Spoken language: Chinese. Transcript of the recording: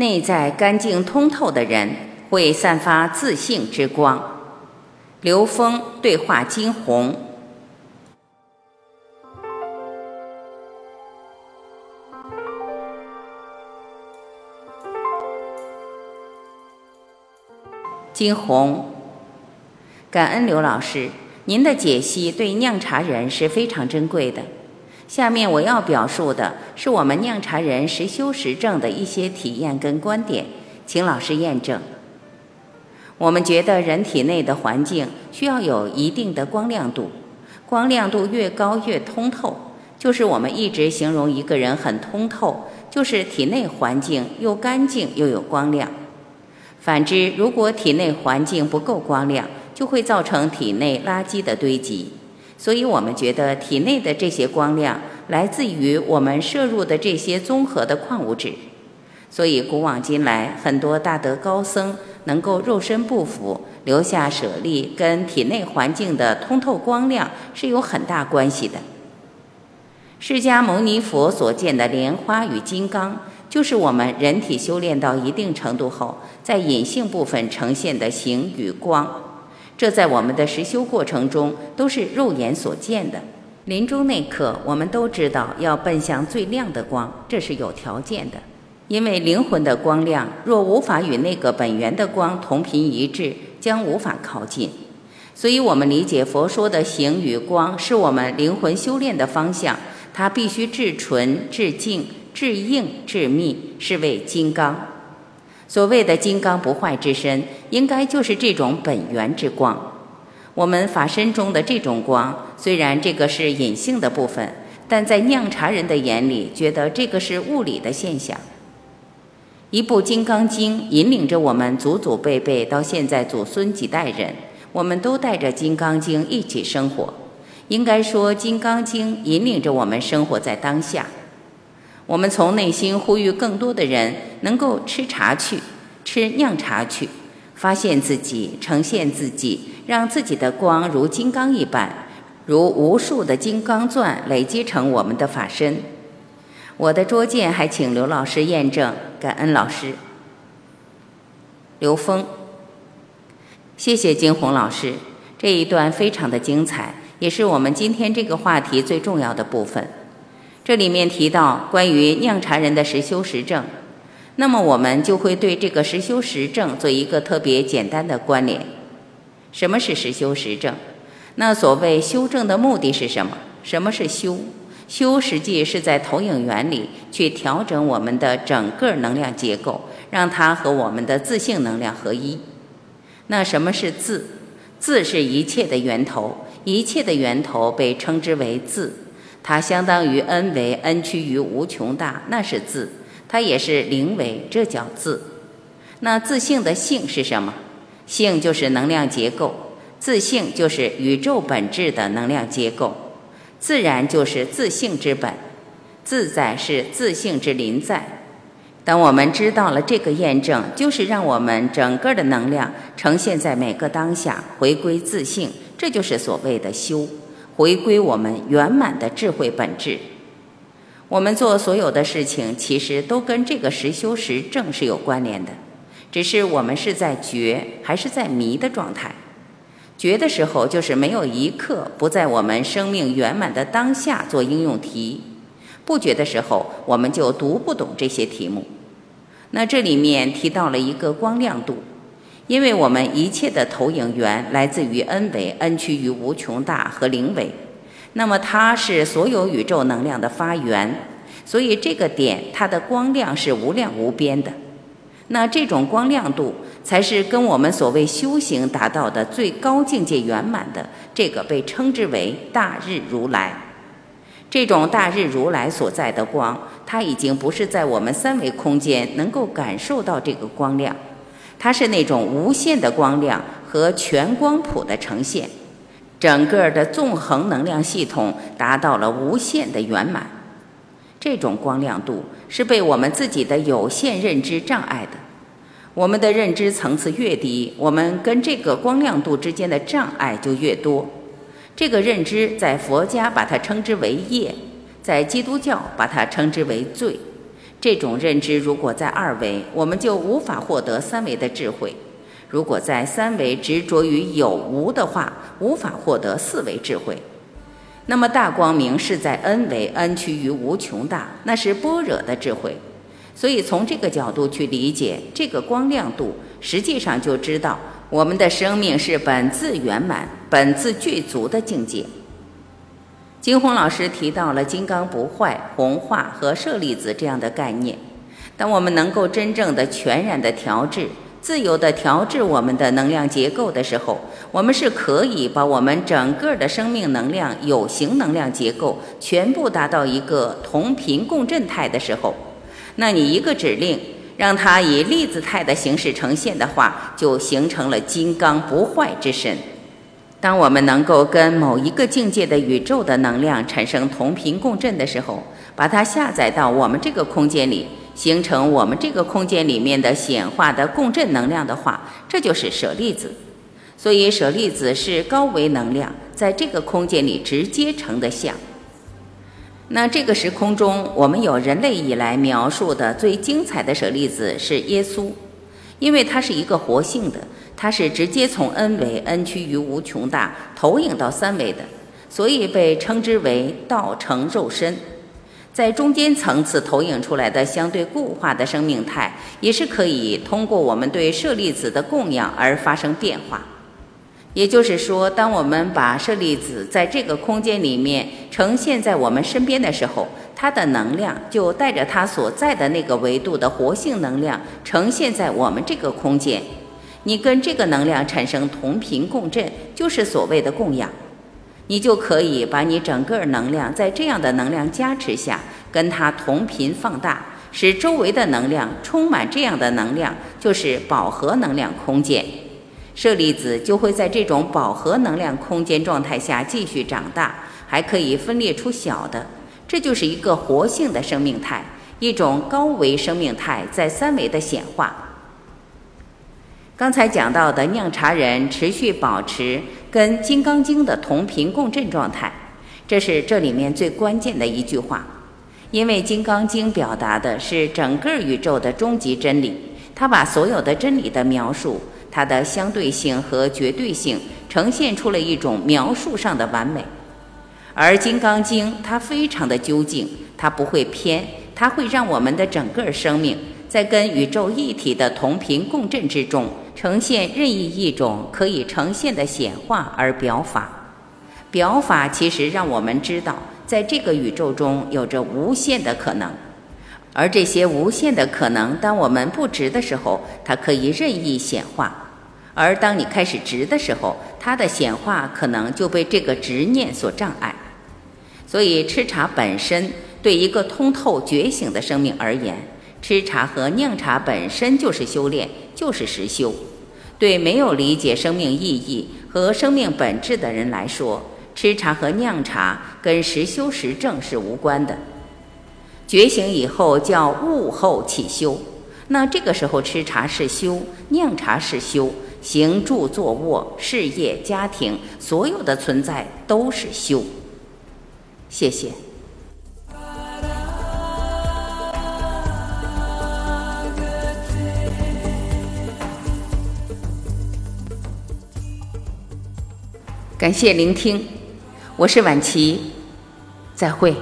内在干净通透的人会散发自信之光。刘峰对话金红。金红，感恩刘老师，您的解析对酿茶人是非常珍贵的。下面我要表述的是我们酿茶人实修实证的一些体验跟观点，请老师验证。我们觉得人体内的环境需要有一定的光亮度，光亮度越高越通透。就是我们一直形容一个人很通透，就是体内环境又干净又有光亮。反之，如果体内环境不够光亮，就会造成体内垃圾的堆积。所以我们觉得体内的这些光亮来自于我们摄入的这些综合的矿物质。所以古往今来，很多大德高僧。能够肉身不腐，留下舍利，跟体内环境的通透光亮是有很大关系的。释迦牟尼佛所见的莲花与金刚，就是我们人体修炼到一定程度后，在隐性部分呈现的形与光。这在我们的实修过程中都是肉眼所见的。临终那刻，我们都知道要奔向最亮的光，这是有条件的。因为灵魂的光亮若无法与那个本源的光同频一致，将无法靠近。所以，我们理解佛说的行与光是我们灵魂修炼的方向。它必须至纯、至净、至硬、至密，是为金刚。所谓的金刚不坏之身，应该就是这种本源之光。我们法身中的这种光，虽然这个是隐性的部分，但在酿茶人的眼里，觉得这个是物理的现象。一部《金刚经》引领着我们祖祖辈辈到现在祖孙几代人，我们都带着《金刚经》一起生活。应该说，《金刚经》引领着我们生活在当下。我们从内心呼吁更多的人能够吃茶去，吃酿茶去，发现自己，呈现自己，让自己的光如金刚一般，如无数的金刚钻累积成我们的法身。我的拙见还请刘老师验证，感恩老师。刘峰，谢谢金红老师，这一段非常的精彩，也是我们今天这个话题最重要的部分。这里面提到关于酿茶人的实修实证，那么我们就会对这个实修实证做一个特别简单的关联。什么是实修实证？那所谓修正的目的是什么？什么是修？修实际是在投影原理去调整我们的整个能量结构，让它和我们的自性能量合一。那什么是自？自是一切的源头，一切的源头被称之为自，它相当于 n 为 n 趋于无穷大，那是自。它也是零为，这叫自。那自性的性是什么？性就是能量结构，自性就是宇宙本质的能量结构。自然就是自性之本，自在是自性之临在。当我们知道了这个验证，就是让我们整个的能量呈现在每个当下，回归自性，这就是所谓的修，回归我们圆满的智慧本质。我们做所有的事情，其实都跟这个实修实证是有关联的，只是我们是在觉还是在迷的状态。觉的时候，就是没有一刻不在我们生命圆满的当下做应用题；不觉的时候，我们就读不懂这些题目。那这里面提到了一个光亮度，因为我们一切的投影源来自于 n 维，n 趋于无穷大和零维，那么它是所有宇宙能量的发源，所以这个点它的光亮是无量无边的。那这种光亮度。才是跟我们所谓修行达到的最高境界圆满的这个被称之为大日如来。这种大日如来所在的光，它已经不是在我们三维空间能够感受到这个光亮，它是那种无限的光亮和全光谱的呈现，整个的纵横能量系统达到了无限的圆满。这种光亮度是被我们自己的有限认知障碍的。我们的认知层次越低，我们跟这个光亮度之间的障碍就越多。这个认知在佛家把它称之为业，在基督教把它称之为罪。这种认知如果在二维，我们就无法获得三维的智慧；如果在三维执着于有无的话，无法获得四维智慧。那么大光明是在 n 维，n 趋于无穷大，那是般若的智慧。所以从这个角度去理解这个光亮度，实际上就知道我们的生命是本自圆满、本自具足的境界。金红老师提到了“金刚不坏”、“红化”和“舍利子”这样的概念。当我们能够真正的全然的调制、自由的调制我们的能量结构的时候，我们是可以把我们整个的生命能量、有形能量结构全部达到一个同频共振态的时候，那你一个指令让它以粒子态的形式呈现的话，就形成了金刚不坏之身。当我们能够跟某一个境界的宇宙的能量产生同频共振的时候，把它下载到我们这个空间里，形成我们这个空间里面的显化的共振能量的话，这就是舍利子。所以舍利子是高维能量在这个空间里直接成的像。那这个时空中，我们有人类以来描述的最精彩的舍利子是耶稣，因为它是一个活性的。它是直接从 n 维 n 趋于无穷大投影到三维的，所以被称之为道成肉身。在中间层次投影出来的相对固化的生命态，也是可以通过我们对舍利子的供养而发生变化。也就是说，当我们把舍利子在这个空间里面呈现在我们身边的时候，它的能量就带着它所在的那个维度的活性能量呈现在我们这个空间。你跟这个能量产生同频共振，就是所谓的供养，你就可以把你整个能量在这样的能量加持下，跟它同频放大，使周围的能量充满这样的能量，就是饱和能量空间。舍利子就会在这种饱和能量空间状态下继续长大，还可以分裂出小的，这就是一个活性的生命态，一种高维生命态在三维的显化。刚才讲到的酿茶人持续保持跟《金刚经》的同频共振状态，这是这里面最关键的一句话。因为《金刚经》表达的是整个宇宙的终极真理，它把所有的真理的描述，它的相对性和绝对性呈现出了一种描述上的完美。而《金刚经》它非常的究竟，它不会偏，它会让我们的整个生命在跟宇宙一体的同频共振之中。呈现任意一种可以呈现的显化而表法，表法其实让我们知道，在这个宇宙中有着无限的可能，而这些无限的可能，当我们不执的时候，它可以任意显化；而当你开始执的时候，它的显化可能就被这个执念所障碍。所以，吃茶本身对一个通透觉醒的生命而言，吃茶和酿茶本身就是修炼，就是实修。对没有理解生命意义和生命本质的人来说，吃茶和酿茶跟实修实证是无关的。觉醒以后叫悟后起修，那这个时候吃茶是修，酿茶是修，行住坐卧、事业、家庭，所有的存在都是修。谢谢。感谢聆听，我是晚琪，再会。